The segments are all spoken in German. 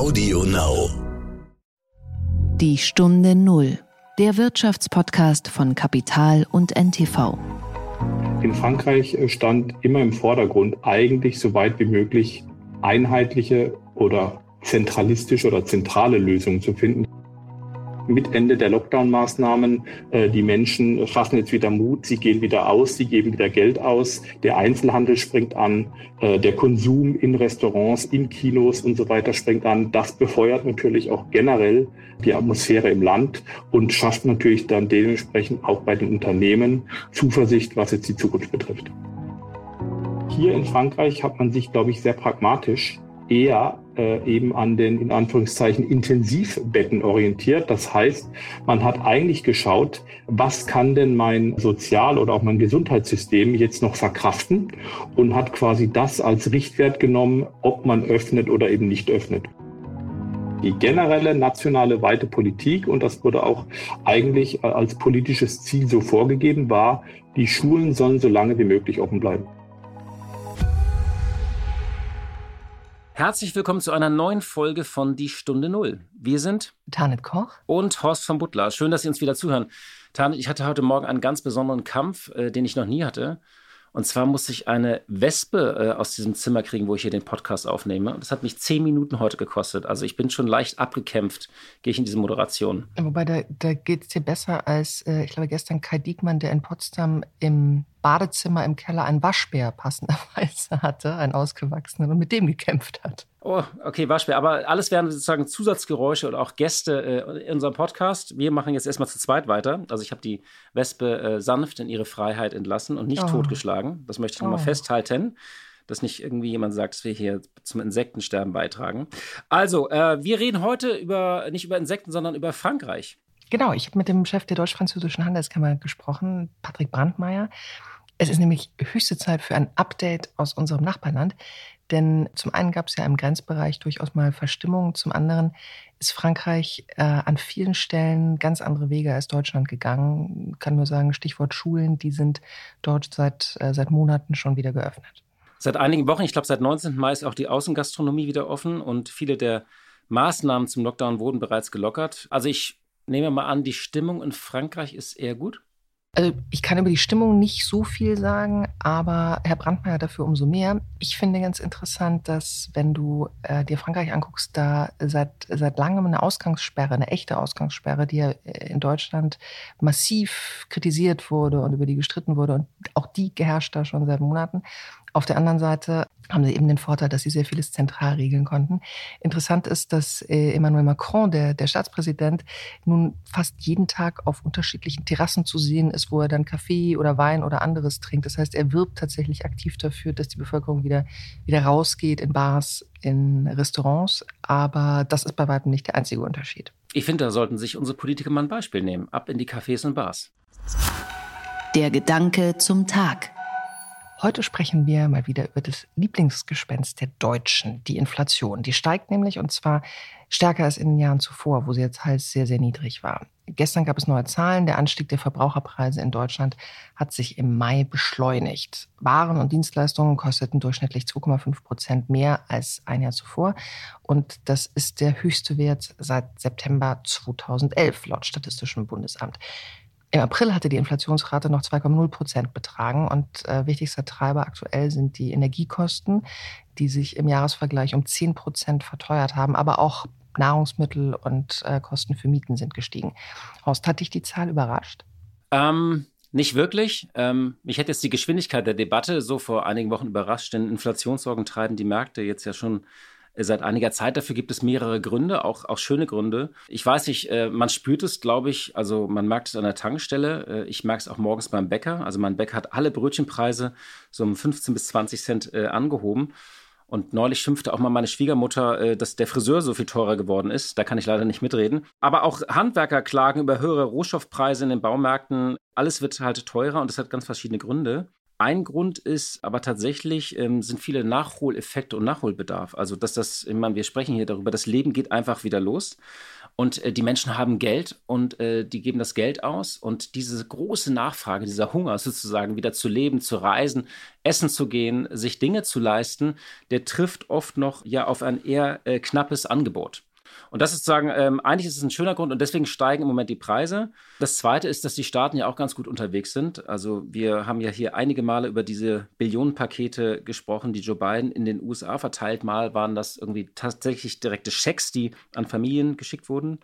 Audio Now. Die Stunde Null. Der Wirtschaftspodcast von Kapital und NTV. In Frankreich äh, stand immer im Vordergrund, eigentlich so weit wie möglich einheitliche oder zentralistische oder zentrale Lösungen zu finden mit Ende der Lockdown-Maßnahmen. Äh, die Menschen fassen jetzt wieder Mut, sie gehen wieder aus, sie geben wieder Geld aus. Der Einzelhandel springt an, äh, der Konsum in Restaurants, in Kinos und so weiter springt an. Das befeuert natürlich auch generell die Atmosphäre im Land und schafft natürlich dann dementsprechend auch bei den Unternehmen Zuversicht, was jetzt die Zukunft betrifft. Hier in Frankreich hat man sich, glaube ich, sehr pragmatisch eher äh, eben an den in Anführungszeichen Intensivbetten orientiert. Das heißt, man hat eigentlich geschaut, was kann denn mein Sozial- oder auch mein Gesundheitssystem jetzt noch verkraften und hat quasi das als Richtwert genommen, ob man öffnet oder eben nicht öffnet. Die generelle nationale weite Politik, und das wurde auch eigentlich als politisches Ziel so vorgegeben, war, die Schulen sollen so lange wie möglich offen bleiben. Herzlich willkommen zu einer neuen Folge von Die Stunde Null. Wir sind Tanit Koch und Horst von Butler. Schön, dass Sie uns wieder zuhören. Tanit, ich hatte heute Morgen einen ganz besonderen Kampf, äh, den ich noch nie hatte. Und zwar musste ich eine Wespe äh, aus diesem Zimmer kriegen, wo ich hier den Podcast aufnehme. Und das hat mich zehn Minuten heute gekostet. Also ich bin schon leicht abgekämpft, gehe ich in diese Moderation. Wobei, da, da geht es dir besser als, äh, ich glaube, gestern Kai Diekmann, der in Potsdam im Badezimmer im Keller einen Waschbär passenderweise hatte, einen ausgewachsenen, und mit dem gekämpft hat. Oh, okay, Waschbär. Aber alles wären sozusagen Zusatzgeräusche oder auch Gäste äh, in unserem Podcast. Wir machen jetzt erstmal zu zweit weiter. Also ich habe die Wespe äh, sanft in ihre Freiheit entlassen und nicht oh. totgeschlagen. Das möchte ich nochmal oh. festhalten dass nicht irgendwie jemand sagt, dass wir hier zum Insektensterben beitragen. Also, äh, wir reden heute über nicht über Insekten, sondern über Frankreich. Genau, ich habe mit dem Chef der deutsch-französischen Handelskammer gesprochen, Patrick Brandmeier. Es ist nämlich höchste Zeit für ein Update aus unserem Nachbarland. Denn zum einen gab es ja im Grenzbereich durchaus mal Verstimmungen, zum anderen ist Frankreich äh, an vielen Stellen ganz andere Wege als Deutschland gegangen. Ich kann nur sagen, Stichwort Schulen, die sind dort seit, äh, seit Monaten schon wieder geöffnet. Seit einigen Wochen, ich glaube seit 19. Mai ist auch die Außengastronomie wieder offen und viele der Maßnahmen zum Lockdown wurden bereits gelockert. Also ich nehme mal an, die Stimmung in Frankreich ist eher gut. Also ich kann über die Stimmung nicht so viel sagen, aber Herr Brandmeier dafür umso mehr. Ich finde ganz interessant, dass wenn du äh, dir Frankreich anguckst, da seit, seit langem eine Ausgangssperre, eine echte Ausgangssperre, die ja äh, in Deutschland massiv kritisiert wurde und über die gestritten wurde und auch die herrscht da schon seit Monaten. Auf der anderen Seite haben sie eben den Vorteil, dass sie sehr vieles zentral regeln konnten. Interessant ist, dass äh, Emmanuel Macron, der, der Staatspräsident, nun fast jeden Tag auf unterschiedlichen Terrassen zu sehen ist, wo er dann Kaffee oder Wein oder anderes trinkt. Das heißt, er wirbt tatsächlich aktiv dafür, dass die Bevölkerung wieder, wieder rausgeht in Bars, in Restaurants. Aber das ist bei weitem nicht der einzige Unterschied. Ich finde, da sollten sich unsere Politiker mal ein Beispiel nehmen. Ab in die Cafés und Bars. Der Gedanke zum Tag. Heute sprechen wir mal wieder über das Lieblingsgespenst der Deutschen, die Inflation. Die steigt nämlich und zwar stärker als in den Jahren zuvor, wo sie jetzt halt sehr, sehr niedrig war. Gestern gab es neue Zahlen. Der Anstieg der Verbraucherpreise in Deutschland hat sich im Mai beschleunigt. Waren und Dienstleistungen kosteten durchschnittlich 2,5 Prozent mehr als ein Jahr zuvor. Und das ist der höchste Wert seit September 2011 laut Statistischem Bundesamt. Im April hatte die Inflationsrate noch 2,0 Prozent betragen und äh, wichtigster Treiber aktuell sind die Energiekosten, die sich im Jahresvergleich um 10 Prozent verteuert haben, aber auch Nahrungsmittel und äh, Kosten für Mieten sind gestiegen. Horst, hat dich die Zahl überrascht? Ähm, nicht wirklich. Ähm, mich hätte jetzt die Geschwindigkeit der Debatte so vor einigen Wochen überrascht, denn Inflationssorgen treiben die Märkte jetzt ja schon seit einiger Zeit. Dafür gibt es mehrere Gründe, auch, auch schöne Gründe. Ich weiß nicht, äh, man spürt es, glaube ich, also man merkt es an der Tankstelle. Äh, ich merke es auch morgens beim Bäcker. Also mein Bäcker hat alle Brötchenpreise so um 15 bis 20 Cent äh, angehoben. Und neulich schimpfte auch mal meine Schwiegermutter, dass der Friseur so viel teurer geworden ist. Da kann ich leider nicht mitreden. Aber auch Handwerker klagen über höhere Rohstoffpreise in den Baumärkten. Alles wird halt teurer und das hat ganz verschiedene Gründe. Ein Grund ist aber tatsächlich, ähm, sind viele Nachholeffekte und Nachholbedarf. Also, dass das, ich meine, wir sprechen hier darüber, das Leben geht einfach wieder los. Und äh, die Menschen haben Geld und äh, die geben das Geld aus. Und diese große Nachfrage, dieser Hunger sozusagen, wieder zu leben, zu reisen, essen zu gehen, sich Dinge zu leisten, der trifft oft noch ja auf ein eher äh, knappes Angebot. Und das ist sozusagen, ähm, eigentlich ist es ein schöner Grund und deswegen steigen im Moment die Preise. Das zweite ist, dass die Staaten ja auch ganz gut unterwegs sind. Also wir haben ja hier einige Male über diese Billionenpakete gesprochen, die Joe Biden in den USA verteilt. Mal waren das irgendwie tatsächlich direkte Schecks, die an Familien geschickt wurden.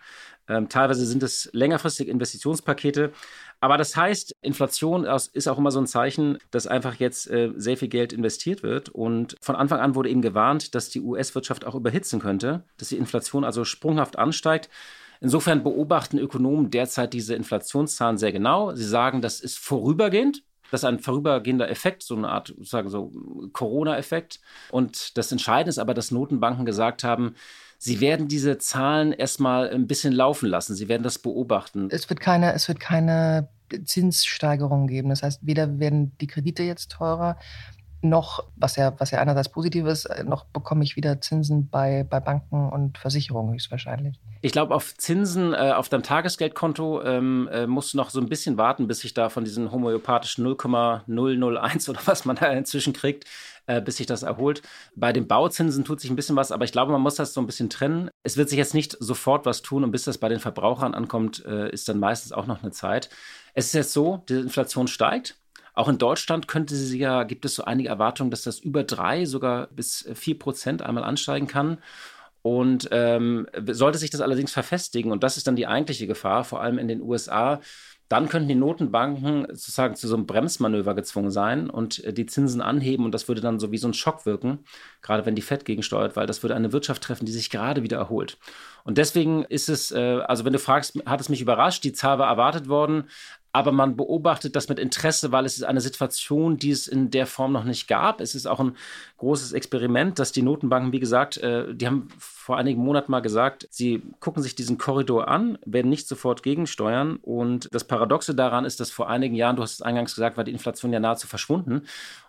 Ähm, teilweise sind es längerfristige Investitionspakete. Aber das heißt, Inflation ist auch immer so ein Zeichen, dass einfach jetzt äh, sehr viel Geld investiert wird. Und von Anfang an wurde eben gewarnt, dass die US-Wirtschaft auch überhitzen könnte, dass die Inflation also sprunghaft ansteigt. Insofern beobachten Ökonomen derzeit diese Inflationszahlen sehr genau. Sie sagen, das ist vorübergehend. Das ist ein vorübergehender Effekt, so eine Art, sagen so Corona-Effekt. Und das Entscheidende ist aber, dass Notenbanken gesagt haben, Sie werden diese Zahlen erstmal ein bisschen laufen lassen. Sie werden das beobachten. Es wird keine, es wird keine Zinssteigerung geben. Das heißt, weder werden die Kredite jetzt teurer, noch, was ja, was ja einerseits positiv ist, noch bekomme ich wieder Zinsen bei, bei Banken und Versicherungen höchstwahrscheinlich. Ich glaube, auf Zinsen äh, auf deinem Tagesgeldkonto ähm, äh, musst du noch so ein bisschen warten, bis sich da von diesen homöopathischen 0,001 oder was man da inzwischen kriegt, äh, bis sich das erholt. Bei den Bauzinsen tut sich ein bisschen was, aber ich glaube, man muss das so ein bisschen trennen. Es wird sich jetzt nicht sofort was tun und bis das bei den Verbrauchern ankommt, äh, ist dann meistens auch noch eine Zeit. Es ist jetzt so, die Inflation steigt. Auch in Deutschland könnte sie ja, gibt es so einige Erwartungen, dass das über drei, sogar bis vier Prozent einmal ansteigen kann. Und ähm, sollte sich das allerdings verfestigen, und das ist dann die eigentliche Gefahr, vor allem in den USA, dann könnten die Notenbanken sozusagen zu so einem Bremsmanöver gezwungen sein und äh, die Zinsen anheben und das würde dann so wie so ein Schock wirken, gerade wenn die Fed gegensteuert, weil das würde eine Wirtschaft treffen, die sich gerade wieder erholt. Und deswegen ist es, äh, also wenn du fragst, hat es mich überrascht, die Zahl war erwartet worden, aber man beobachtet das mit Interesse, weil es ist eine Situation, die es in der Form noch nicht gab. Es ist auch ein großes Experiment, dass die Notenbanken, wie gesagt, äh, die haben vor einigen Monaten mal gesagt, sie gucken sich diesen Korridor an, werden nicht sofort gegensteuern. Und das Paradoxe daran ist, dass vor einigen Jahren, du hast es eingangs gesagt, war die Inflation ja nahezu verschwunden.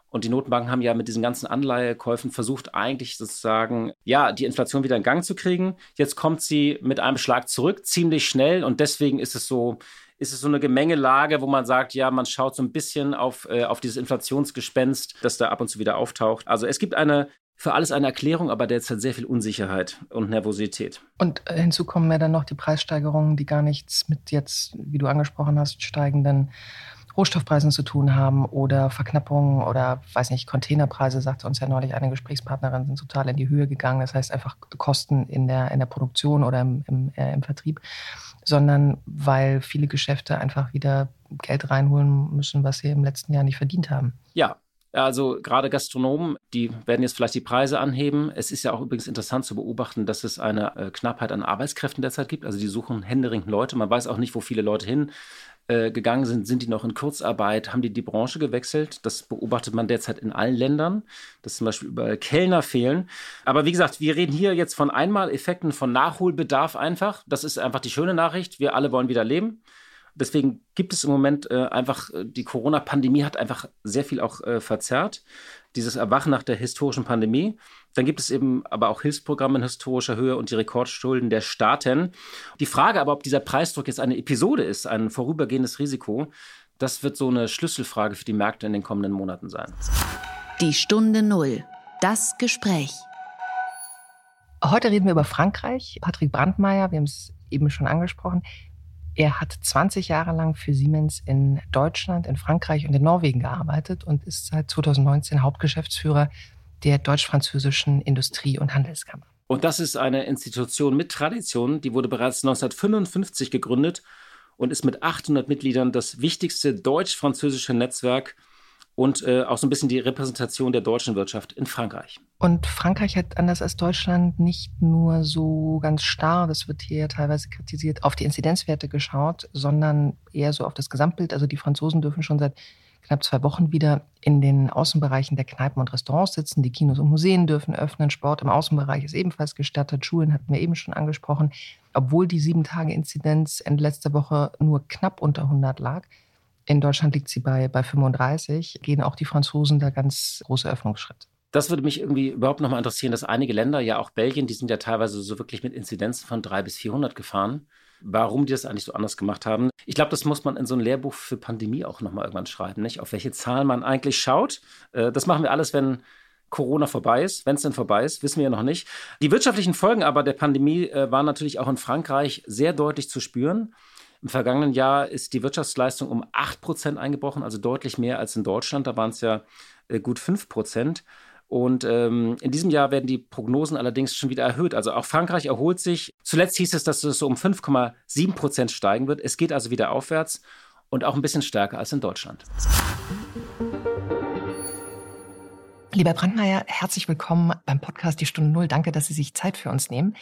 Und die Notenbanken haben ja mit diesen ganzen Anleihekäufen versucht, eigentlich sozusagen, ja, die Inflation wieder in Gang zu kriegen. Jetzt kommt sie mit einem Schlag zurück, ziemlich schnell. Und deswegen ist es so, ist es so eine Gemengelage, wo man sagt, ja, man schaut so ein bisschen auf, äh, auf dieses Inflationsgespenst, das da ab und zu wieder auftaucht. Also es gibt eine für alles eine Erklärung, aber derzeit sehr viel Unsicherheit und Nervosität. Und äh, hinzu kommen ja dann noch die Preissteigerungen, die gar nichts mit jetzt, wie du angesprochen hast, steigenden Rohstoffpreisen zu tun haben oder Verknappungen oder, weiß nicht, Containerpreise, sagte uns ja neulich eine Gesprächspartnerin, sind total in die Höhe gegangen. Das heißt einfach Kosten in der, in der Produktion oder im, im, äh, im Vertrieb, sondern weil viele Geschäfte einfach wieder Geld reinholen müssen, was sie im letzten Jahr nicht verdient haben. Ja, also gerade Gastronomen, die werden jetzt vielleicht die Preise anheben. Es ist ja auch übrigens interessant zu beobachten, dass es eine äh, Knappheit an Arbeitskräften derzeit gibt. Also die suchen händeringend Leute. Man weiß auch nicht, wo viele Leute hin äh, gegangen sind, sind die noch in Kurzarbeit, haben die die Branche gewechselt. Das beobachtet man derzeit in allen Ländern, dass zum Beispiel überall Kellner fehlen. Aber wie gesagt, wir reden hier jetzt von Einmaleffekten, von Nachholbedarf einfach. Das ist einfach die schöne Nachricht. Wir alle wollen wieder leben. Deswegen gibt es im Moment äh, einfach, äh, die Corona-Pandemie hat einfach sehr viel auch äh, verzerrt. Dieses Erwachen nach der historischen Pandemie. Dann gibt es eben aber auch Hilfsprogramme in historischer Höhe und die Rekordschulden der Staaten. Die Frage aber, ob dieser Preisdruck jetzt eine Episode ist, ein vorübergehendes Risiko, das wird so eine Schlüsselfrage für die Märkte in den kommenden Monaten sein. Die Stunde Null. Das Gespräch. Heute reden wir über Frankreich. Patrick Brandmeier, wir haben es eben schon angesprochen, er hat 20 Jahre lang für Siemens in Deutschland, in Frankreich und in Norwegen gearbeitet und ist seit 2019 Hauptgeschäftsführer der deutsch-französischen Industrie- und Handelskammer. Und das ist eine Institution mit Tradition, die wurde bereits 1955 gegründet und ist mit 800 Mitgliedern das wichtigste deutsch-französische Netzwerk und äh, auch so ein bisschen die Repräsentation der deutschen Wirtschaft in Frankreich. Und Frankreich hat anders als Deutschland nicht nur so ganz starr, das wird hier teilweise kritisiert, auf die Inzidenzwerte geschaut, sondern eher so auf das Gesamtbild. Also die Franzosen dürfen schon seit knapp zwei Wochen wieder in den Außenbereichen der Kneipen und Restaurants sitzen. Die Kinos und Museen dürfen öffnen. Sport im Außenbereich ist ebenfalls gestattet. Schulen hatten wir eben schon angesprochen. Obwohl die Sieben-Tage-Inzidenz Ende letzter Woche nur knapp unter 100 lag, in Deutschland liegt sie bei, bei 35, gehen auch die Franzosen da ganz große Öffnungsschritte. Das würde mich irgendwie überhaupt nochmal interessieren, dass einige Länder, ja auch Belgien, die sind ja teilweise so wirklich mit Inzidenzen von 300 bis 400 gefahren. Warum die das eigentlich so anders gemacht haben. Ich glaube, das muss man in so ein Lehrbuch für Pandemie auch nochmal irgendwann schreiben, nicht? Auf welche Zahlen man eigentlich schaut. Äh, das machen wir alles, wenn Corona vorbei ist. Wenn es denn vorbei ist, wissen wir ja noch nicht. Die wirtschaftlichen Folgen aber der Pandemie äh, waren natürlich auch in Frankreich sehr deutlich zu spüren. Im vergangenen Jahr ist die Wirtschaftsleistung um 8% eingebrochen, also deutlich mehr als in Deutschland. Da waren es ja äh, gut 5%. Und ähm, in diesem Jahr werden die Prognosen allerdings schon wieder erhöht. Also auch Frankreich erholt sich. Zuletzt hieß es, dass es so um 5,7 Prozent steigen wird. Es geht also wieder aufwärts und auch ein bisschen stärker als in Deutschland. Lieber Brandmeier, herzlich willkommen beim Podcast Die Stunde Null. Danke, dass Sie sich Zeit für uns nehmen.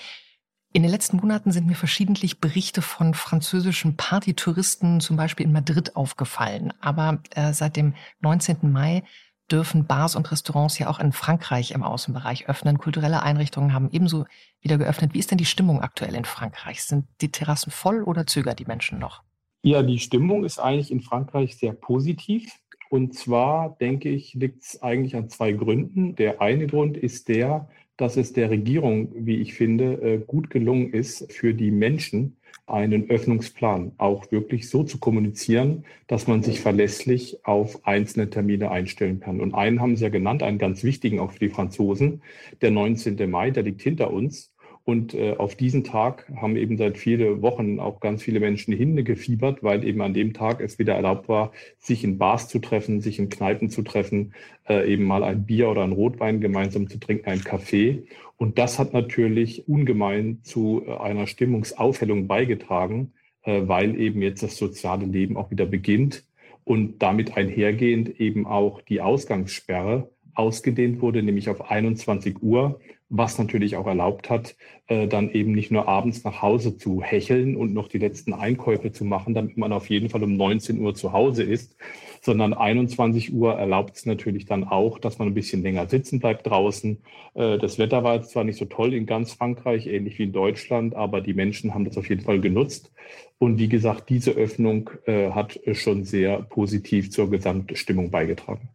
In den letzten Monaten sind mir verschiedentlich Berichte von französischen Partytouristen, zum Beispiel in Madrid, aufgefallen. Aber äh, seit dem 19. Mai dürfen Bars und Restaurants ja auch in Frankreich im Außenbereich öffnen. Kulturelle Einrichtungen haben ebenso wieder geöffnet. Wie ist denn die Stimmung aktuell in Frankreich? Sind die Terrassen voll oder zögern die Menschen noch? Ja, die Stimmung ist eigentlich in Frankreich sehr positiv. Und zwar, denke ich, liegt es eigentlich an zwei Gründen. Der eine Grund ist der, dass es der Regierung, wie ich finde, äh, gut gelungen ist, für die Menschen einen Öffnungsplan auch wirklich so zu kommunizieren, dass man sich verlässlich auf einzelne Termine einstellen kann. Und einen haben Sie ja genannt, einen ganz wichtigen auch für die Franzosen, der 19. Mai, der liegt hinter uns. Und äh, auf diesen Tag haben eben seit vielen Wochen auch ganz viele Menschen hingefiebert, weil eben an dem Tag es wieder erlaubt war, sich in Bars zu treffen, sich in Kneipen zu treffen, äh, eben mal ein Bier oder ein Rotwein gemeinsam zu trinken, ein Kaffee. Und das hat natürlich ungemein zu äh, einer Stimmungsaufhellung beigetragen, äh, weil eben jetzt das soziale Leben auch wieder beginnt und damit einhergehend eben auch die Ausgangssperre ausgedehnt wurde, nämlich auf 21 Uhr was natürlich auch erlaubt hat, äh, dann eben nicht nur abends nach Hause zu hecheln und noch die letzten Einkäufe zu machen, damit man auf jeden Fall um 19 Uhr zu Hause ist, sondern 21 Uhr erlaubt es natürlich dann auch, dass man ein bisschen länger sitzen bleibt draußen. Äh, das Wetter war jetzt zwar nicht so toll in ganz Frankreich, ähnlich wie in Deutschland, aber die Menschen haben das auf jeden Fall genutzt. Und wie gesagt, diese Öffnung äh, hat schon sehr positiv zur Gesamtstimmung beigetragen.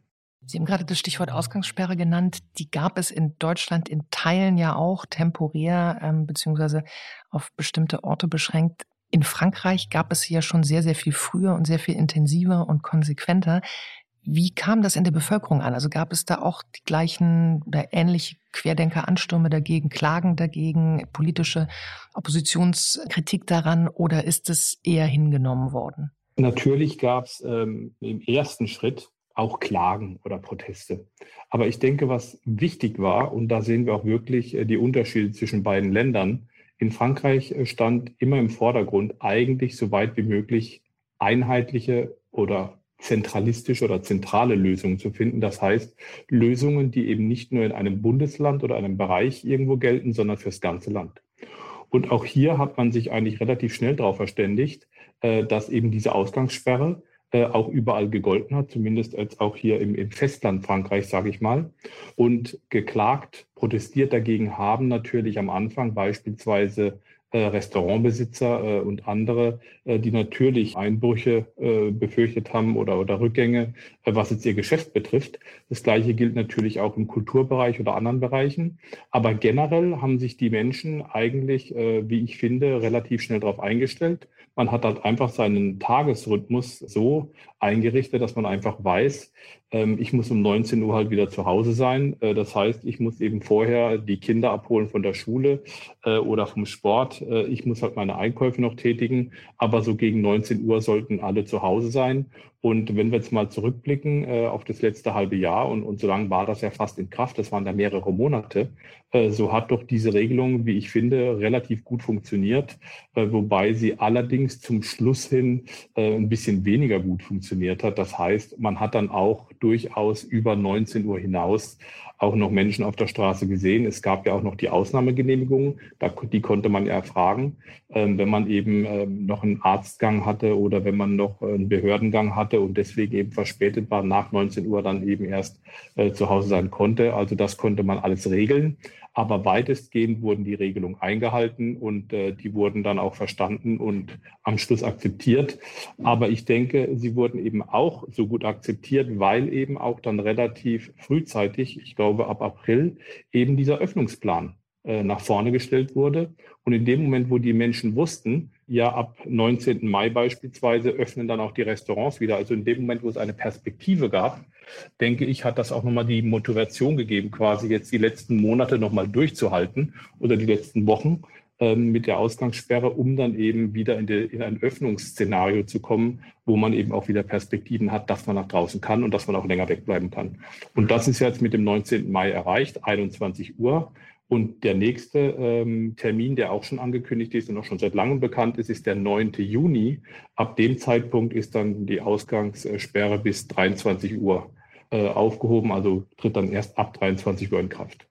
Sie haben gerade das Stichwort Ausgangssperre genannt. Die gab es in Deutschland in Teilen ja auch temporär ähm, beziehungsweise auf bestimmte Orte beschränkt. In Frankreich gab es sie ja schon sehr, sehr viel früher und sehr viel intensiver und konsequenter. Wie kam das in der Bevölkerung an? Also gab es da auch die gleichen oder ähnliche Querdenker-Anstürme dagegen, Klagen dagegen, politische Oppositionskritik daran oder ist es eher hingenommen worden? Natürlich gab es ähm, im ersten Schritt auch Klagen oder Proteste. Aber ich denke, was wichtig war, und da sehen wir auch wirklich äh, die Unterschiede zwischen beiden Ländern, in Frankreich äh, stand immer im Vordergrund eigentlich so weit wie möglich einheitliche oder zentralistische oder zentrale Lösungen zu finden. Das heißt, Lösungen, die eben nicht nur in einem Bundesland oder einem Bereich irgendwo gelten, sondern fürs ganze Land. Und auch hier hat man sich eigentlich relativ schnell darauf verständigt, äh, dass eben diese Ausgangssperre äh, auch überall gegolten hat, zumindest als auch hier im, im Festland Frankreich, sage ich mal. Und geklagt, protestiert dagegen haben natürlich am Anfang beispielsweise äh, Restaurantbesitzer äh, und andere, äh, die natürlich Einbrüche äh, befürchtet haben oder, oder Rückgänge, äh, was jetzt ihr Geschäft betrifft. Das Gleiche gilt natürlich auch im Kulturbereich oder anderen Bereichen. Aber generell haben sich die Menschen eigentlich, wie ich finde, relativ schnell darauf eingestellt man hat halt einfach seinen Tagesrhythmus so eingerichtet, dass man einfach weiß, ähm, ich muss um 19 Uhr halt wieder zu Hause sein. Äh, das heißt, ich muss eben vorher die Kinder abholen von der Schule äh, oder vom Sport. Äh, ich muss halt meine Einkäufe noch tätigen. Aber so gegen 19 Uhr sollten alle zu Hause sein. Und wenn wir jetzt mal zurückblicken auf das letzte halbe Jahr und, und so lange war das ja fast in Kraft, das waren da mehrere Monate, so hat doch diese Regelung, wie ich finde, relativ gut funktioniert, äh, wobei sie allerdings zum Schluss hin äh, ein bisschen weniger gut funktioniert hat. Das heißt, man hat dann auch durchaus über 19 Uhr hinaus auch noch Menschen auf der Straße gesehen. Es gab ja auch noch die Ausnahmegenehmigungen, da, die konnte man ja erfragen, ähm, wenn man eben ähm, noch einen Arztgang hatte oder wenn man noch einen Behördengang hatte und deswegen eben verspätet war, nach 19 Uhr dann eben erst äh, zu Hause sein konnte. Also das konnte man alles regeln. Aber weitestgehend wurden die Regelungen eingehalten und äh, die wurden dann auch verstanden und am Schluss akzeptiert. Aber ich denke, sie wurden eben auch so gut akzeptiert, weil eben auch dann relativ frühzeitig, ich glaube, ab April, eben dieser Öffnungsplan äh, nach vorne gestellt wurde. Und in dem Moment, wo die Menschen wussten, ja, ab 19. Mai beispielsweise öffnen dann auch die Restaurants wieder. Also in dem Moment, wo es eine Perspektive gab, denke ich, hat das auch nochmal die Motivation gegeben, quasi jetzt die letzten Monate nochmal durchzuhalten oder die letzten Wochen mit der Ausgangssperre, um dann eben wieder in, die, in ein Öffnungsszenario zu kommen, wo man eben auch wieder Perspektiven hat, dass man nach draußen kann und dass man auch länger wegbleiben kann. Und das ist jetzt mit dem 19. Mai erreicht, 21 Uhr. Und der nächste ähm, Termin, der auch schon angekündigt ist und auch schon seit langem bekannt ist, ist der 9. Juni. Ab dem Zeitpunkt ist dann die Ausgangssperre bis 23 Uhr äh, aufgehoben, also tritt dann erst ab 23 Uhr in Kraft.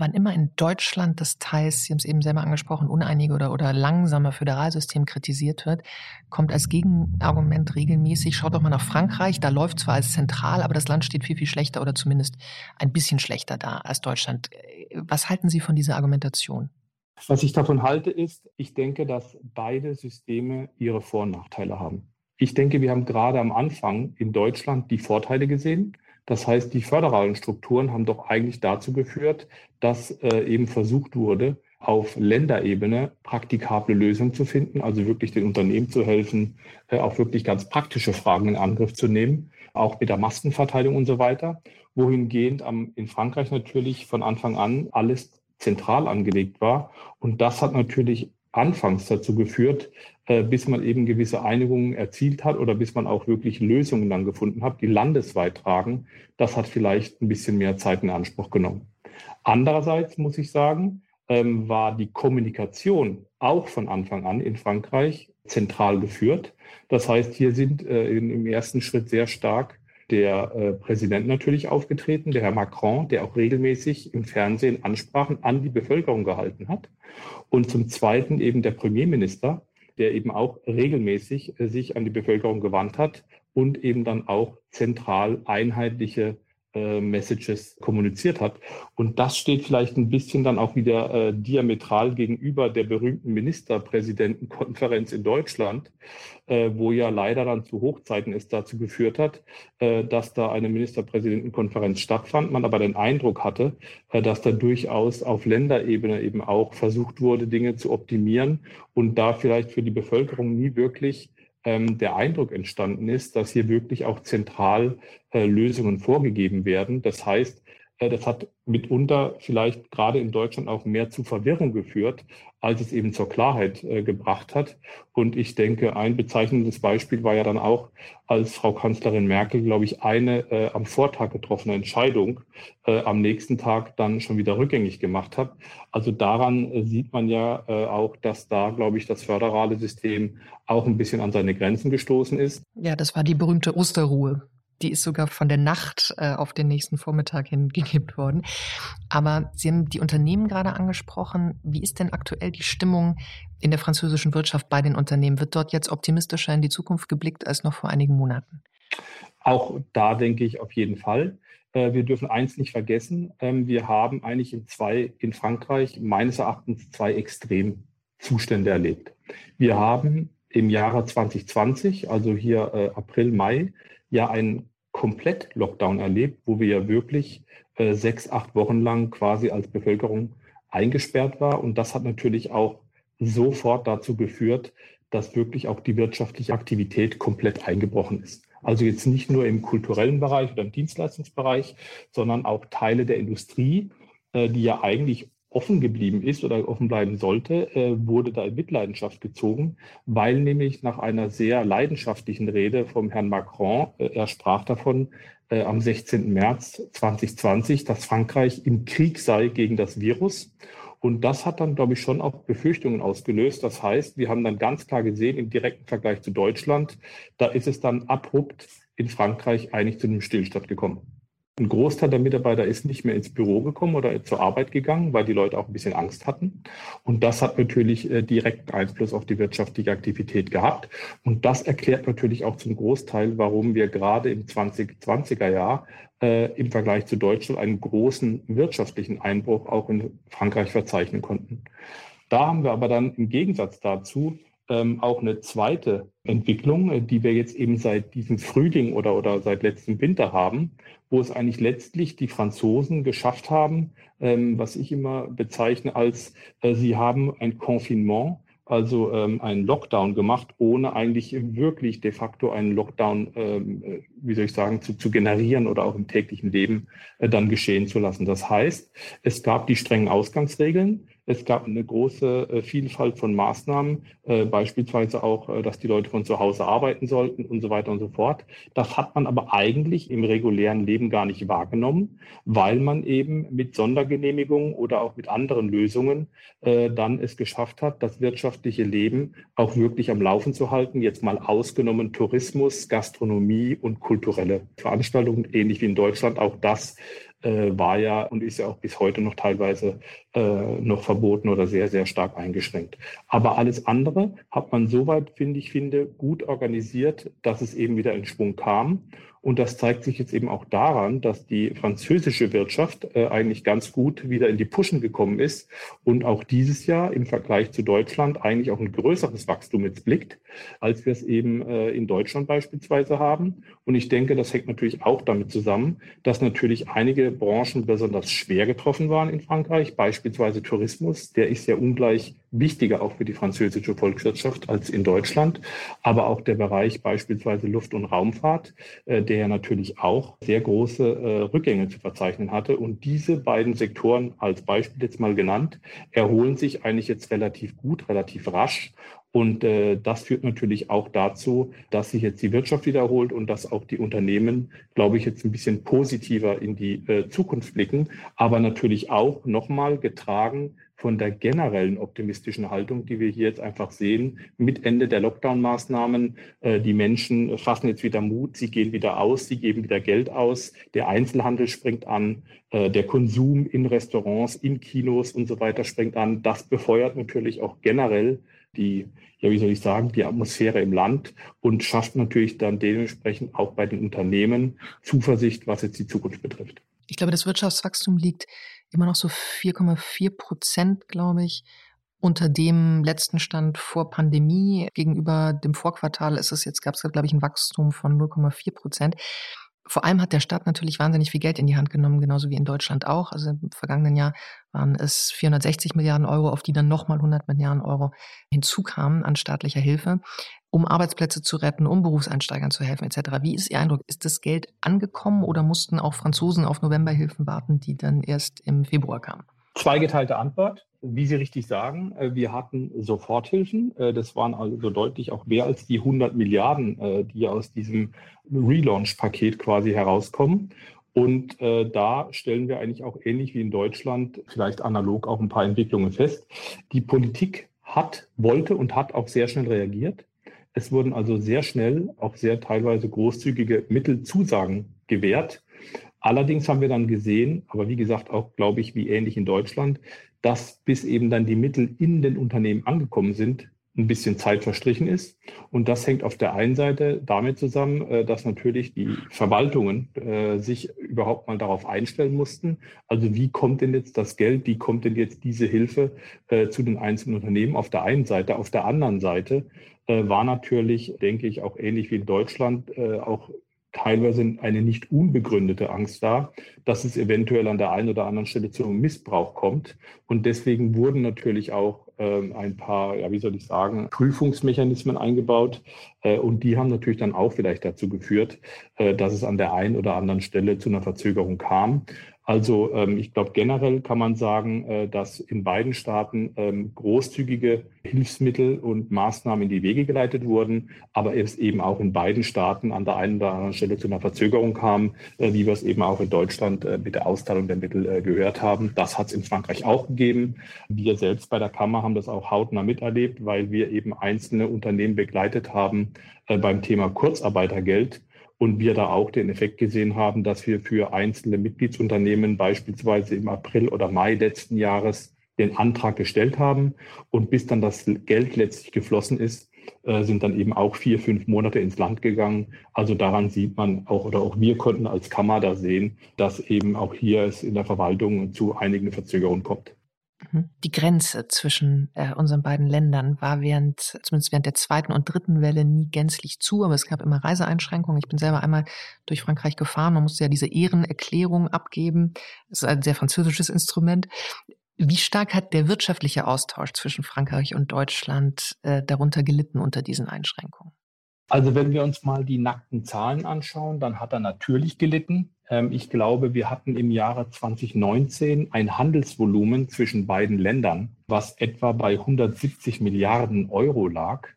Wann immer in Deutschland das teils, Sie haben es eben selber angesprochen, uneinige oder, oder langsame Föderalsystem kritisiert wird, kommt als Gegenargument regelmäßig, schaut doch mal nach Frankreich, da läuft zwar als zentral, aber das Land steht viel, viel schlechter oder zumindest ein bisschen schlechter da als Deutschland. Was halten Sie von dieser Argumentation? Was ich davon halte, ist, ich denke, dass beide Systeme ihre Vor- und Nachteile haben. Ich denke, wir haben gerade am Anfang in Deutschland die Vorteile gesehen. Das heißt, die föderalen Strukturen haben doch eigentlich dazu geführt, dass äh, eben versucht wurde, auf Länderebene praktikable Lösungen zu finden, also wirklich den Unternehmen zu helfen, äh, auch wirklich ganz praktische Fragen in Angriff zu nehmen, auch mit der Maskenverteilung und so weiter. Wohingehend am, in Frankreich natürlich von Anfang an alles zentral angelegt war. Und das hat natürlich anfangs dazu geführt, äh, bis man eben gewisse Einigungen erzielt hat oder bis man auch wirklich Lösungen dann gefunden hat, die landesweit tragen. Das hat vielleicht ein bisschen mehr Zeit in Anspruch genommen. Andererseits muss ich sagen, ähm, war die Kommunikation auch von Anfang an in Frankreich zentral geführt. Das heißt, hier sind äh, im ersten Schritt sehr stark der äh, Präsident natürlich aufgetreten, der Herr Macron, der auch regelmäßig im Fernsehen Ansprachen an die Bevölkerung gehalten hat. Und zum Zweiten eben der Premierminister, der eben auch regelmäßig äh, sich an die Bevölkerung gewandt hat und eben dann auch zentral einheitliche äh, Messages kommuniziert hat. Und das steht vielleicht ein bisschen dann auch wieder äh, diametral gegenüber der berühmten Ministerpräsidentenkonferenz in Deutschland, äh, wo ja leider dann zu Hochzeiten es dazu geführt hat, äh, dass da eine Ministerpräsidentenkonferenz stattfand, man aber den Eindruck hatte, äh, dass da durchaus auf Länderebene eben auch versucht wurde, Dinge zu optimieren und da vielleicht für die Bevölkerung nie wirklich der Eindruck entstanden ist, dass hier wirklich auch zentral äh, Lösungen vorgegeben werden. Das heißt, das hat mitunter vielleicht gerade in Deutschland auch mehr zu Verwirrung geführt, als es eben zur Klarheit äh, gebracht hat. Und ich denke, ein bezeichnendes Beispiel war ja dann auch, als Frau Kanzlerin Merkel, glaube ich, eine äh, am Vortag getroffene Entscheidung äh, am nächsten Tag dann schon wieder rückgängig gemacht hat. Also daran äh, sieht man ja äh, auch, dass da, glaube ich, das föderale System auch ein bisschen an seine Grenzen gestoßen ist. Ja, das war die berühmte Osterruhe. Die ist sogar von der Nacht äh, auf den nächsten Vormittag hingekippt worden. Aber Sie haben die Unternehmen gerade angesprochen. Wie ist denn aktuell die Stimmung in der französischen Wirtschaft bei den Unternehmen? Wird dort jetzt optimistischer in die Zukunft geblickt als noch vor einigen Monaten? Auch da denke ich auf jeden Fall. Äh, wir dürfen eins nicht vergessen. Ähm, wir haben eigentlich in zwei, in Frankreich meines Erachtens zwei Extremzustände erlebt. Wir haben im Jahre 2020, also hier äh, April, Mai, ja einen Komplett-Lockdown erlebt, wo wir ja wirklich äh, sechs, acht Wochen lang quasi als Bevölkerung eingesperrt war. Und das hat natürlich auch sofort dazu geführt, dass wirklich auch die wirtschaftliche Aktivität komplett eingebrochen ist. Also jetzt nicht nur im kulturellen Bereich oder im Dienstleistungsbereich, sondern auch Teile der Industrie, äh, die ja eigentlich offen geblieben ist oder offen bleiben sollte, äh, wurde da in Mitleidenschaft gezogen, weil nämlich nach einer sehr leidenschaftlichen Rede vom Herrn Macron, äh, er sprach davon äh, am 16. März 2020, dass Frankreich im Krieg sei gegen das Virus. Und das hat dann, glaube ich, schon auch Befürchtungen ausgelöst. Das heißt, wir haben dann ganz klar gesehen, im direkten Vergleich zu Deutschland, da ist es dann abrupt in Frankreich eigentlich zu einem Stillstand gekommen. Ein Großteil der Mitarbeiter ist nicht mehr ins Büro gekommen oder zur Arbeit gegangen, weil die Leute auch ein bisschen Angst hatten. Und das hat natürlich äh, direkten Einfluss auf die wirtschaftliche Aktivität gehabt. Und das erklärt natürlich auch zum Großteil, warum wir gerade im 2020er Jahr äh, im Vergleich zu Deutschland einen großen wirtschaftlichen Einbruch auch in Frankreich verzeichnen konnten. Da haben wir aber dann im Gegensatz dazu ähm, auch eine zweite Entwicklung, äh, die wir jetzt eben seit diesem Frühling oder, oder seit letztem Winter haben, wo es eigentlich letztlich die Franzosen geschafft haben, ähm, was ich immer bezeichne als, äh, sie haben ein Confinement also ähm, einen Lockdown gemacht, ohne eigentlich wirklich de facto einen Lockdown, ähm, äh, wie soll ich sagen, zu, zu generieren oder auch im täglichen Leben äh, dann geschehen zu lassen. Das heißt, es gab die strengen Ausgangsregeln, es gab eine große äh, Vielfalt von Maßnahmen, äh, beispielsweise auch, äh, dass die Leute von zu Hause arbeiten sollten und so weiter und so fort. Das hat man aber eigentlich im regulären Leben gar nicht wahrgenommen, weil man eben mit Sondergenehmigungen oder auch mit anderen Lösungen dann es geschafft hat, das wirtschaftliche Leben auch wirklich am Laufen zu halten. Jetzt mal ausgenommen Tourismus, Gastronomie und kulturelle Veranstaltungen, ähnlich wie in Deutschland. Auch das äh, war ja und ist ja auch bis heute noch teilweise äh, noch verboten oder sehr, sehr stark eingeschränkt. Aber alles andere hat man soweit, finde ich, finde, gut organisiert, dass es eben wieder in Schwung kam. Und das zeigt sich jetzt eben auch daran, dass die französische Wirtschaft äh, eigentlich ganz gut wieder in die Puschen gekommen ist und auch dieses Jahr im Vergleich zu Deutschland eigentlich auch ein größeres Wachstum jetzt blickt, als wir es eben äh, in Deutschland beispielsweise haben. Und ich denke, das hängt natürlich auch damit zusammen, dass natürlich einige Branchen besonders schwer getroffen waren in Frankreich, beispielsweise Tourismus. Der ist ja ungleich wichtiger auch für die französische Volkswirtschaft als in Deutschland, aber auch der Bereich beispielsweise Luft- und Raumfahrt, äh, der natürlich auch sehr große äh, Rückgänge zu verzeichnen hatte. Und diese beiden Sektoren als Beispiel jetzt mal genannt, erholen sich eigentlich jetzt relativ gut, relativ rasch. Und äh, das führt natürlich auch dazu, dass sich jetzt die Wirtschaft wiederholt und dass auch die Unternehmen, glaube ich, jetzt ein bisschen positiver in die äh, Zukunft blicken, aber natürlich auch nochmal getragen von der generellen optimistischen Haltung, die wir hier jetzt einfach sehen, mit Ende der Lockdown-Maßnahmen. Äh, die Menschen fassen jetzt wieder Mut, sie gehen wieder aus, sie geben wieder Geld aus, der Einzelhandel springt an, äh, der Konsum in Restaurants, in Kinos und so weiter springt an. Das befeuert natürlich auch generell die, ja, wie soll ich sagen, die Atmosphäre im Land und schafft natürlich dann dementsprechend auch bei den Unternehmen Zuversicht, was jetzt die Zukunft betrifft. Ich glaube, das Wirtschaftswachstum liegt immer noch so 4,4 Prozent, glaube ich. Unter dem letzten Stand vor Pandemie gegenüber dem Vorquartal ist es jetzt, gab es, glaube ich, ein Wachstum von 0,4 Prozent. Vor allem hat der Staat natürlich wahnsinnig viel Geld in die Hand genommen, genauso wie in Deutschland auch. Also im vergangenen Jahr waren es 460 Milliarden Euro, auf die dann nochmal 100 Milliarden Euro hinzukamen an staatlicher Hilfe, um Arbeitsplätze zu retten, um Berufseinsteigern zu helfen etc. Wie ist Ihr Eindruck? Ist das Geld angekommen oder mussten auch Franzosen auf Novemberhilfen warten, die dann erst im Februar kamen? Zweigeteilte Antwort. Wie Sie richtig sagen, äh, wir hatten Soforthilfen. Äh, das waren also deutlich auch mehr als die 100 Milliarden, äh, die aus diesem Relaunch-Paket quasi herauskommen. Und da stellen wir eigentlich auch ähnlich wie in Deutschland, vielleicht analog auch ein paar Entwicklungen fest. Die Politik hat, wollte und hat auch sehr schnell reagiert. Es wurden also sehr schnell auch sehr teilweise großzügige Mittelzusagen gewährt. Allerdings haben wir dann gesehen, aber wie gesagt auch, glaube ich, wie ähnlich in Deutschland, dass bis eben dann die Mittel in den Unternehmen angekommen sind, ein bisschen Zeit verstrichen ist. Und das hängt auf der einen Seite damit zusammen, äh, dass natürlich die Verwaltungen äh, sich überhaupt mal darauf einstellen mussten. Also wie kommt denn jetzt das Geld, wie kommt denn jetzt diese Hilfe äh, zu den einzelnen Unternehmen auf der einen Seite. Auf der anderen Seite war natürlich, denke ich, auch ähnlich wie in Deutschland, auch teilweise eine nicht unbegründete Angst da, dass es eventuell an der einen oder anderen Stelle zu einem Missbrauch kommt. Und deswegen wurden natürlich auch ähm, ein paar, ja, wie soll ich sagen, Prüfungsmechanismen eingebaut. Äh, und die haben natürlich dann auch vielleicht dazu geführt, äh, dass es an der einen oder anderen Stelle zu einer Verzögerung kam. Also ähm, ich glaube, generell kann man sagen, äh, dass in beiden Staaten ähm, großzügige Hilfsmittel und Maßnahmen in die Wege geleitet wurden, aber es eben auch in beiden Staaten an der einen oder anderen Stelle zu einer Verzögerung kam, äh, wie wir es eben auch in Deutschland äh, mit der Austeilung der Mittel äh, gehört haben. Das hat es in Frankreich auch gegeben. Wir selbst bei der Kammer haben das auch hautnah miterlebt, weil wir eben einzelne Unternehmen begleitet haben äh, beim Thema Kurzarbeitergeld und wir da auch den Effekt gesehen haben, dass wir für einzelne Mitgliedsunternehmen beispielsweise im April oder Mai letzten Jahres den Antrag gestellt haben und bis dann das Geld letztlich geflossen ist, äh, sind dann eben auch vier, fünf Monate ins Land gegangen. Also daran sieht man auch, oder auch wir konnten als Kammer da sehen, dass eben auch hier es in der Verwaltung zu einigen Verzögerungen kommt. Mhm. Die Grenze zwischen äh, unseren beiden Ländern war während, zumindest während der zweiten und dritten Welle nie gänzlich zu, aber es gab immer Reiseeinschränkungen. Ich bin selber einmal durch Frankreich gefahren. Man musste ja diese Ehrenerklärung abgeben. Das ist ein sehr französisches Instrument. Wie stark hat der wirtschaftliche Austausch zwischen Frankreich und Deutschland äh, darunter gelitten unter diesen Einschränkungen? Also wenn wir uns mal die nackten Zahlen anschauen, dann hat er natürlich gelitten. Ähm, ich glaube, wir hatten im Jahre 2019 ein Handelsvolumen zwischen beiden Ländern, was etwa bei 170 Milliarden Euro lag.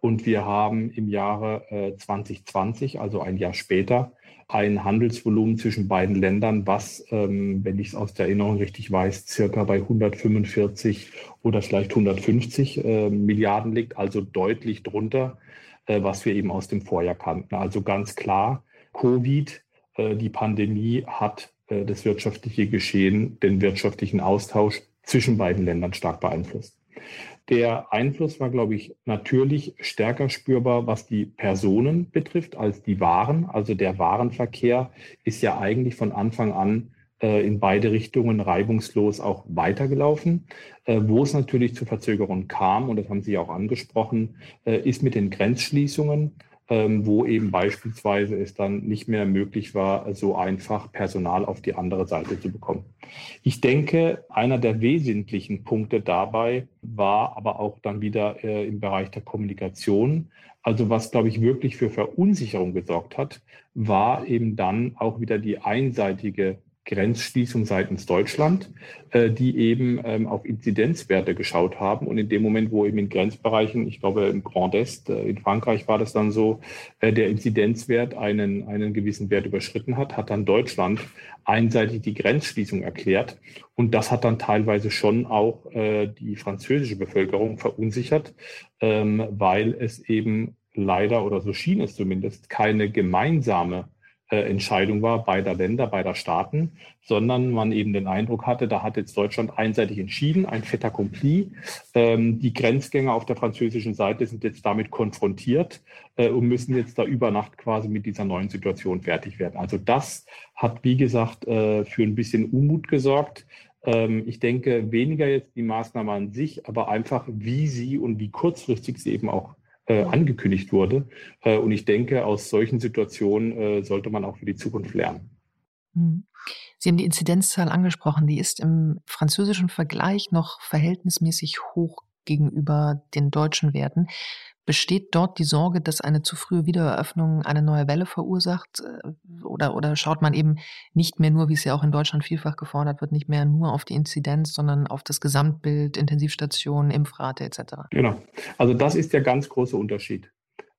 Und wir haben im Jahre 2020, äh, also ein Jahr später, ein Handelsvolumen zwischen beiden Ländern, was, ähm, wenn ich es aus der Erinnerung richtig weiß, circa bei 145 oder vielleicht 150 äh, Milliarden liegt, also deutlich drunter äh, was wir eben aus dem Vorjahr kannten. Also ganz klar, Covid, die Pandemie hat äh, das wirtschaftliche Geschehen, den wirtschaftlichen Austausch zwischen beiden Ländern stark beeinflusst. Der Einfluss war, glaube ich, natürlich stärker spürbar, was die Personen betrifft, als die Waren. Also der Warenverkehr ist ja eigentlich von Anfang an äh, in beide Richtungen reibungslos auch weitergelaufen. Äh, wo es natürlich zu Verzögerungen kam, und das haben Sie auch angesprochen, äh, ist mit den Grenzschließungen, ähm, wo eben beispielsweise es dann nicht mehr möglich war, so einfach Personal auf die andere Seite zu bekommen. Ich denke, einer der wesentlichen Punkte dabei war aber auch dann wieder im Bereich der Kommunikation. Also was, glaube ich, wirklich für Verunsicherung gesorgt hat, war eben dann auch wieder die einseitige Grenzschließung seitens Deutschland, äh, die eben ähm, auf Inzidenzwerte geschaut haben. Und in dem Moment, wo eben in Grenzbereichen, ich glaube im Grand Est, äh, in Frankreich war das dann so, äh, der Inzidenzwert einen, einen gewissen Wert überschritten hat, hat dann Deutschland einseitig die Grenzschließung erklärt. Und das hat dann teilweise schon auch äh, die französische Bevölkerung verunsichert, ähm, weil es eben leider, oder so schien es zumindest, keine gemeinsame Entscheidung war beider Länder, beider Staaten, sondern man eben den Eindruck hatte, da hat jetzt Deutschland einseitig entschieden, ein fait accompli. Ähm, die Grenzgänger auf der französischen Seite sind jetzt damit konfrontiert äh, und müssen jetzt da über Nacht quasi mit dieser neuen Situation fertig werden. Also das hat, wie gesagt, äh, für ein bisschen Unmut gesorgt. Ähm, ich denke weniger jetzt die Maßnahme an sich, aber einfach, wie sie und wie kurzfristig sie eben auch äh, angekündigt wurde. Äh, und ich denke, aus solchen Situationen äh, sollte man auch für die Zukunft lernen. Mhm. Sie haben die Inzidenzzahl angesprochen. Die ist im französischen Vergleich noch verhältnismäßig hoch gegenüber den deutschen Werten. Besteht dort die Sorge, dass eine zu frühe Wiedereröffnung eine neue Welle verursacht? Äh, oder, oder schaut man eben nicht mehr nur, wie es ja auch in Deutschland vielfach gefordert wird, nicht mehr nur auf die Inzidenz, sondern auf das Gesamtbild, Intensivstationen, Impfrate etc.? Genau. Also das ist der ganz große Unterschied,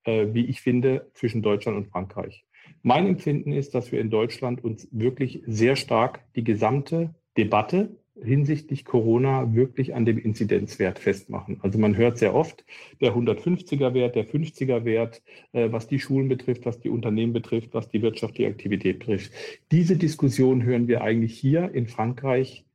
äh, wie ich finde, zwischen Deutschland und Frankreich. Mein Empfinden ist, dass wir in Deutschland uns wirklich sehr stark die gesamte Debatte hinsichtlich Corona wirklich an dem Inzidenzwert festmachen. Also man hört sehr oft, der 150er Wert, der 50er Wert, äh, was die Schulen betrifft, was die Unternehmen betrifft, was die wirtschaftliche Aktivität betrifft. Diese Diskussion hören wir eigentlich hier in Frankreich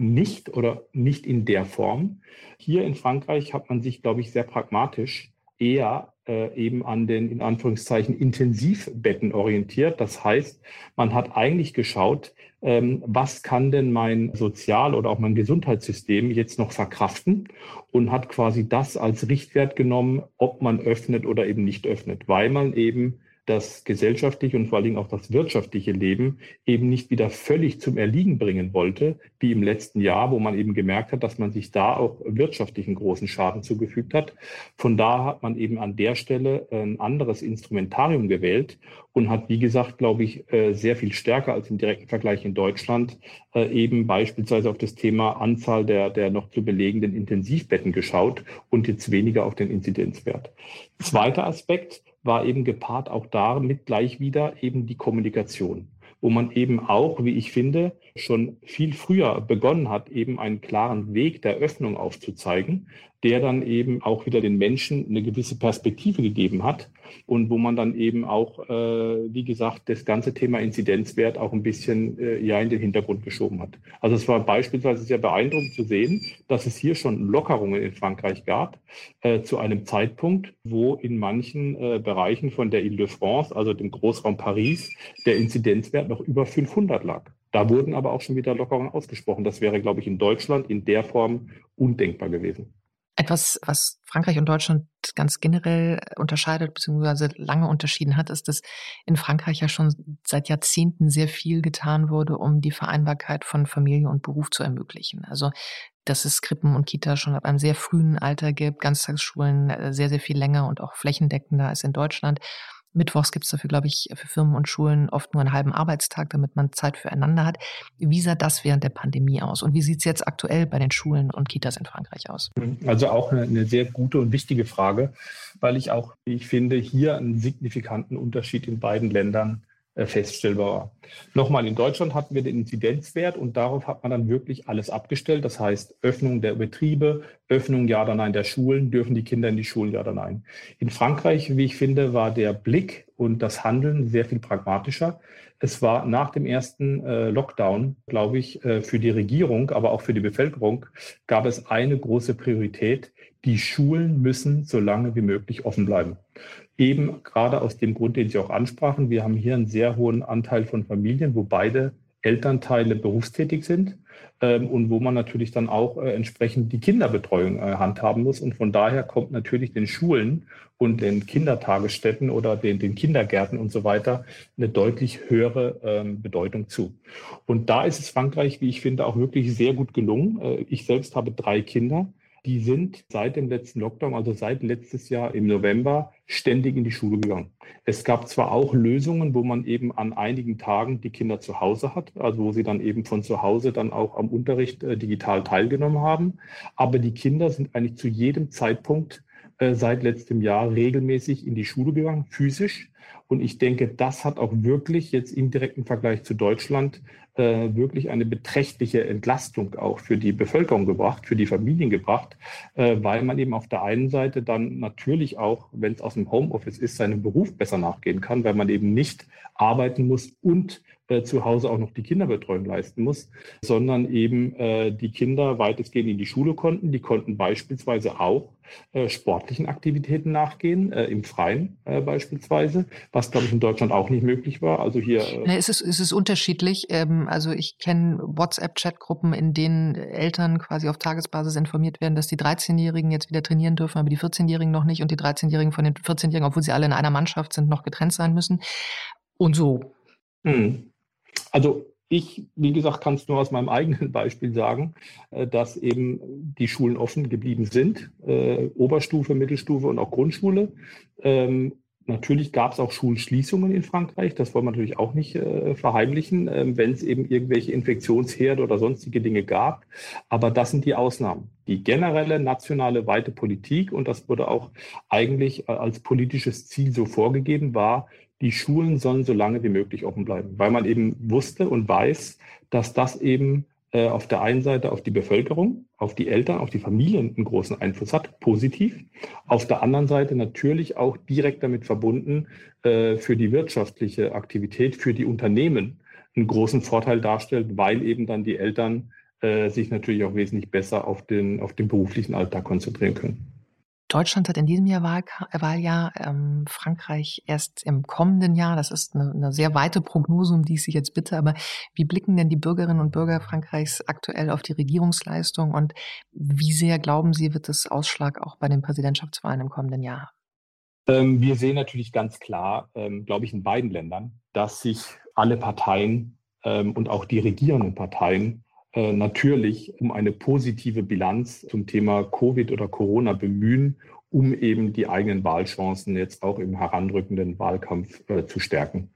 nicht oder nicht in der Form. Hier in Frankreich hat man sich, glaube ich, sehr pragmatisch eher eben an den in Anführungszeichen Intensivbetten orientiert. Das heißt, man hat eigentlich geschaut, ähm, was kann denn mein Sozial- oder auch mein Gesundheitssystem jetzt noch verkraften und hat quasi das als Richtwert genommen, ob man öffnet oder eben nicht öffnet, weil man eben das gesellschaftliche und vor allen Dingen auch das wirtschaftliche Leben eben nicht wieder völlig zum Erliegen bringen wollte, wie im letzten Jahr, wo man eben gemerkt hat, dass man sich da auch wirtschaftlichen großen Schaden zugefügt hat. Von da hat man eben an der Stelle ein anderes Instrumentarium gewählt und hat, wie gesagt, glaube ich, äh, sehr viel stärker als im direkten Vergleich in Deutschland äh, eben beispielsweise auf das Thema Anzahl der, der noch zu belegenden Intensivbetten geschaut und jetzt weniger auf den Inzidenzwert. Zweiter Aspekt, war eben gepaart auch damit gleich wieder eben die Kommunikation, wo man eben auch, wie ich finde, schon viel früher begonnen hat, eben einen klaren Weg der Öffnung aufzuzeigen, der dann eben auch wieder den Menschen eine gewisse Perspektive gegeben hat und wo man dann eben auch, äh, wie gesagt, das ganze Thema Inzidenzwert auch ein bisschen äh, ja in den Hintergrund geschoben hat. Also es war beispielsweise sehr beeindruckend zu sehen, dass es hier schon Lockerungen in Frankreich gab, äh, zu einem Zeitpunkt, wo in manchen äh, Bereichen von der Ile-de-France, also dem Großraum Paris, der Inzidenzwert noch über 500 lag. Da wurden aber auch schon wieder Lockerungen ausgesprochen. Das wäre, glaube ich, in Deutschland in der Form undenkbar gewesen. Etwas, was Frankreich und Deutschland ganz generell unterscheidet, beziehungsweise lange unterschieden hat, ist, dass in Frankreich ja schon seit Jahrzehnten sehr viel getan wurde, um die Vereinbarkeit von Familie und Beruf zu ermöglichen. Also dass es Krippen und Kita schon ab einem sehr frühen Alter gibt, Ganztagsschulen äh, sehr, sehr viel länger und auch flächendeckender als in Deutschland. Mittwochs gibt es dafür, glaube ich, für Firmen und Schulen oft nur einen halben Arbeitstag, damit man Zeit füreinander hat. Wie sah das während der Pandemie aus? Und wie sieht es jetzt aktuell bei den Schulen und Kitas in Frankreich aus? Also auch eine, eine sehr gute und wichtige Frage, weil ich auch, ich finde, hier einen signifikanten Unterschied in beiden Ländern feststellbar war. Nochmal, in Deutschland hatten wir den Inzidenzwert und darauf hat man dann wirklich alles abgestellt. Das heißt, Öffnung der Betriebe, Öffnung ja oder nein der Schulen, dürfen die Kinder in die Schulen ja oder nein. In Frankreich, wie ich finde, war der Blick und das Handeln sehr viel pragmatischer. Es war nach dem ersten äh, Lockdown, glaube ich, äh, für die Regierung, aber auch für die Bevölkerung, gab es eine große Priorität. Die Schulen müssen so lange wie möglich offen bleiben. Eben gerade aus dem Grund, den Sie auch ansprachen. Wir haben hier einen sehr hohen Anteil von Familien, wo beide Elternteile berufstätig sind ähm, und wo man natürlich dann auch äh, entsprechend die Kinderbetreuung äh, handhaben muss. Und von daher kommt natürlich den Schulen und den Kindertagesstätten oder den, den Kindergärten und so weiter eine deutlich höhere ähm, Bedeutung zu. Und da ist es Frankreich, wie ich finde, auch wirklich sehr gut gelungen. Äh, ich selbst habe drei Kinder die sind seit dem letzten Lockdown, also seit letztes Jahr im November, ständig in die Schule gegangen. Es gab zwar auch Lösungen, wo man eben an einigen Tagen die Kinder zu Hause hat, also wo sie dann eben von zu Hause dann auch am Unterricht äh, digital teilgenommen haben, aber die Kinder sind eigentlich zu jedem Zeitpunkt äh, seit letztem Jahr regelmäßig in die Schule gegangen, physisch. Und ich denke, das hat auch wirklich jetzt im direkten Vergleich zu Deutschland äh, wirklich eine beträchtliche Entlastung auch für die Bevölkerung gebracht, für die Familien gebracht, äh, weil man eben auf der einen Seite dann natürlich auch, wenn es aus dem Homeoffice ist, seinem Beruf besser nachgehen kann, weil man eben nicht arbeiten muss und äh, zu Hause auch noch die Kinderbetreuung leisten muss, sondern eben äh, die Kinder weitestgehend in die Schule konnten. Die konnten beispielsweise auch äh, sportlichen Aktivitäten nachgehen, äh, im Freien äh, beispielsweise, was, glaube ich, in Deutschland auch nicht möglich war. Also hier. Äh nee, es, ist, es ist unterschiedlich. Ähm, also ich kenne WhatsApp-Chatgruppen, in denen Eltern quasi auf Tagesbasis informiert werden, dass die 13-Jährigen jetzt wieder trainieren dürfen, aber die 14-Jährigen noch nicht und die 13-Jährigen von den 14-Jährigen, obwohl sie alle in einer Mannschaft sind, noch getrennt sein müssen. Und so. Hm. Also ich, wie gesagt, kann es nur aus meinem eigenen Beispiel sagen, äh, dass eben die Schulen offen geblieben sind, äh, Oberstufe, Mittelstufe und auch Grundschule. Ähm, natürlich gab es auch Schulschließungen in Frankreich, das wollen wir natürlich auch nicht äh, verheimlichen, äh, wenn es eben irgendwelche Infektionsherde oder sonstige Dinge gab. Aber das sind die Ausnahmen. Die generelle nationale weite Politik, und das wurde auch eigentlich äh, als politisches Ziel so vorgegeben, war, die Schulen sollen so lange wie möglich offen bleiben, weil man eben wusste und weiß, dass das eben äh, auf der einen Seite auf die Bevölkerung, auf die Eltern, auf die Familien einen großen Einfluss hat, positiv. Auf der anderen Seite natürlich auch direkt damit verbunden äh, für die wirtschaftliche Aktivität, für die Unternehmen einen großen Vorteil darstellt, weil eben dann die Eltern äh, sich natürlich auch wesentlich besser auf den, auf den beruflichen Alltag konzentrieren können. Deutschland hat in diesem Jahr Wahl, Wahljahr, ähm, Frankreich erst im kommenden Jahr. Das ist eine, eine, sehr weite Prognose, um die ich Sie jetzt bitte. Aber wie blicken denn die Bürgerinnen und Bürger Frankreichs aktuell auf die Regierungsleistung und wie sehr glauben Sie, wird es Ausschlag auch bei den Präsidentschaftswahlen im kommenden Jahr Ähm, wir sehen natürlich ganz klar, ähm, glaube ich, in beiden Ländern, dass sich alle Parteien ähm, und auch die regierenden Parteien äh, natürlich um eine positive Bilanz zum Thema Covid oder Corona bemühen, um eben die eigenen Wahlchancen jetzt auch im heranrückenden Wahlkampf äh, zu stärken.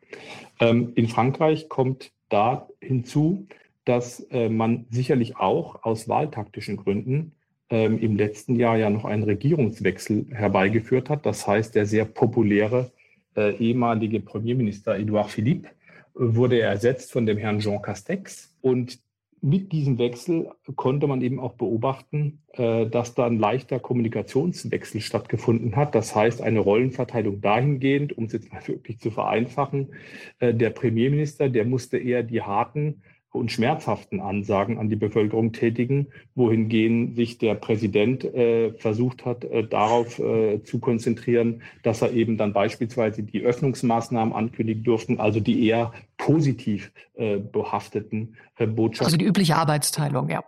Ähm, in Frankreich kommt da hinzu, dass äh, man sicherlich auch aus wahltaktischen Gründen ähm, im letzten Jahr ja noch einen Regierungswechsel herbeigeführt hat. Das heißt, der sehr populäre äh, ehemalige Premierminister Edouard Philippe wurde ersetzt von dem Herrn Jean Castex. Und mit diesem Wechsel konnte man eben auch beobachten, äh, dass da ein leichter Kommunikationswechsel stattgefunden hat. Das heißt, eine Rollenverteilung dahingehend, um es jetzt mal wirklich zu vereinfachen, äh, der Premierminister, der musste eher die harten und schmerzhaften Ansagen an die Bevölkerung tätigen, wohingehend sich der Präsident äh, versucht hat, darauf zu konzentrieren, dass er eben dann beispielsweise die Öffnungsmaßnahmen ankündigen durften, also die eher positiv äh, behafteten äh, Botschaften. Also die übliche Arbeitsteilung, ja.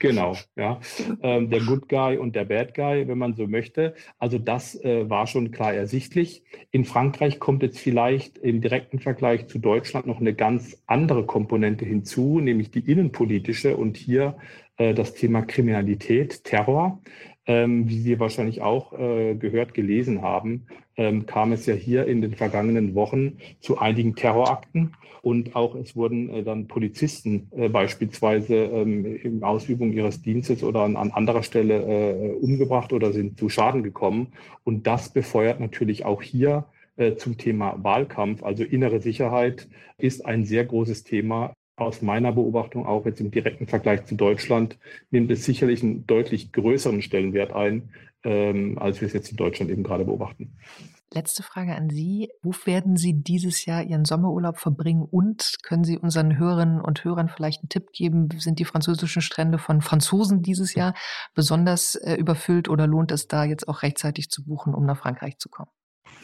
Genau, ja. Ähm, der Good Guy und der Bad Guy, wenn man so möchte. Also das äh, war schon klar ersichtlich. In Frankreich kommt jetzt vielleicht im direkten Vergleich zu Deutschland noch eine ganz andere Komponente hinzu, nämlich die innenpolitische und hier äh, das Thema Kriminalität, Terror. Ähm, wie Sie wahrscheinlich auch äh, gehört, gelesen haben, ähm, kam es ja hier in den vergangenen Wochen zu einigen Terrorakten und auch es wurden äh, dann Polizisten äh, beispielsweise ähm, in Ausübung ihres Dienstes oder an, an anderer Stelle äh, umgebracht oder sind zu Schaden gekommen. Und das befeuert natürlich auch hier äh, zum Thema Wahlkampf. Also innere Sicherheit ist ein sehr großes Thema aus meiner Beobachtung auch jetzt im direkten Vergleich zu Deutschland nimmt es sicherlich einen deutlich größeren Stellenwert ein, ähm, als wir es jetzt in Deutschland eben gerade beobachten. Letzte Frage an Sie. Wo werden Sie dieses Jahr Ihren Sommerurlaub verbringen? Und können Sie unseren Hörerinnen und Hörern vielleicht einen Tipp geben? Sind die französischen Strände von Franzosen dieses Jahr besonders äh, überfüllt oder lohnt es da jetzt auch rechtzeitig zu buchen, um nach Frankreich zu kommen?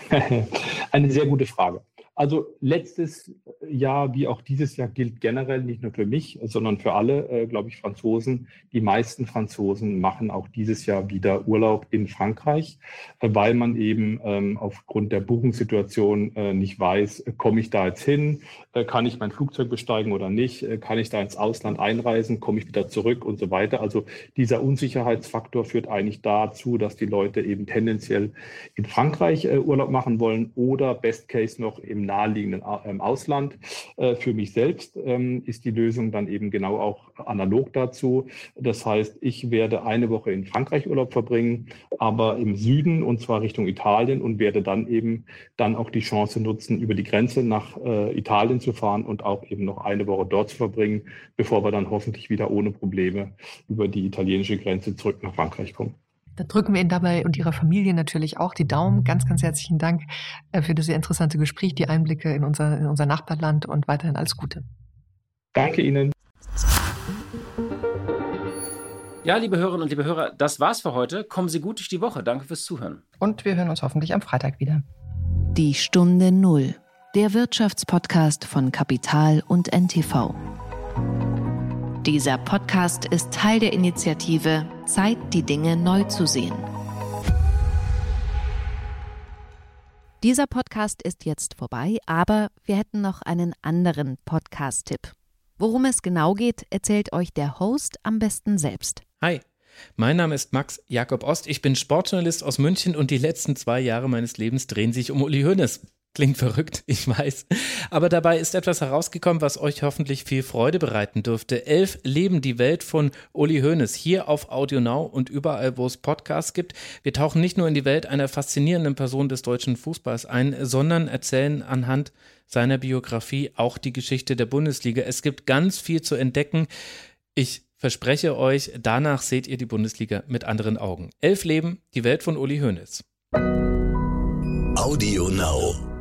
Eine sehr gute Frage. Also letztes Jahr wie auch dieses Jahr gilt generell nicht nur für mich, sondern für alle, äh, glaube ich, Franzosen. Die meisten Franzosen machen auch dieses Jahr wieder Urlaub in Frankreich, äh, weil man eben ähm, aufgrund der Buchungssituation äh, nicht weiß, äh, komme ich da jetzt hin, äh, kann ich mein Flugzeug besteigen oder nicht, äh, kann ich da ins Ausland einreisen, komme ich wieder zurück und so weiter. Also dieser Unsicherheitsfaktor führt eigentlich dazu, dass die Leute eben tendenziell in Frankreich Urlaub machen wollen oder Best Case noch im naheliegenden ähm, Ausland. Äh, für mich selbst ähm, ist die Lösung dann eben genau auch analog dazu. Das heißt, ich werde eine Woche in Frankreich Urlaub verbringen, aber im Süden und zwar Richtung Italien und werde dann eben dann auch die Chance nutzen, über die Grenze nach äh, Italien zu fahren und auch eben noch eine Woche dort zu verbringen, bevor wir dann hoffentlich wieder ohne Probleme über die italienische Grenze zurück nach Frankreich kommen. Da drücken wir Ihnen dabei und Ihrer Familie natürlich auch die Daumen. Ganz, ganz herzlichen Dank äh, für das sehr interessante Gespräch, die Einblicke in unser, in unser Nachbarland und weiterhin alles Gute. Danke Ihnen. Ja, liebe Hörerinnen und liebe Hörer, das war's für heute. Kommen Sie gut durch die Woche. Danke fürs Zuhören. Und wir hören uns hoffentlich am Freitag wieder. Die Stunde Null, der Wirtschaftspodcast von Kapital und NTV. Dieser Podcast ist Teil der Initiative Zeit, die Dinge neu zu sehen. Dieser Podcast ist jetzt vorbei, aber wir hätten noch einen anderen Podcast-Tipp. Worum es genau geht, erzählt euch der Host am besten selbst. Hi, mein Name ist Max Jakob Ost. Ich bin Sportjournalist aus München und die letzten zwei Jahre meines Lebens drehen sich um Uli Hoeneß. Klingt verrückt, ich weiß. Aber dabei ist etwas herausgekommen, was euch hoffentlich viel Freude bereiten dürfte. Elf leben die Welt von Uli Hoeneß hier auf Audio Now und überall, wo es Podcasts gibt. Wir tauchen nicht nur in die Welt einer faszinierenden Person des deutschen Fußballs ein, sondern erzählen anhand seiner Biografie auch die Geschichte der Bundesliga. Es gibt ganz viel zu entdecken. Ich verspreche euch, danach seht ihr die Bundesliga mit anderen Augen. Elf leben, die Welt von Uli Hoeneß. Audio Now.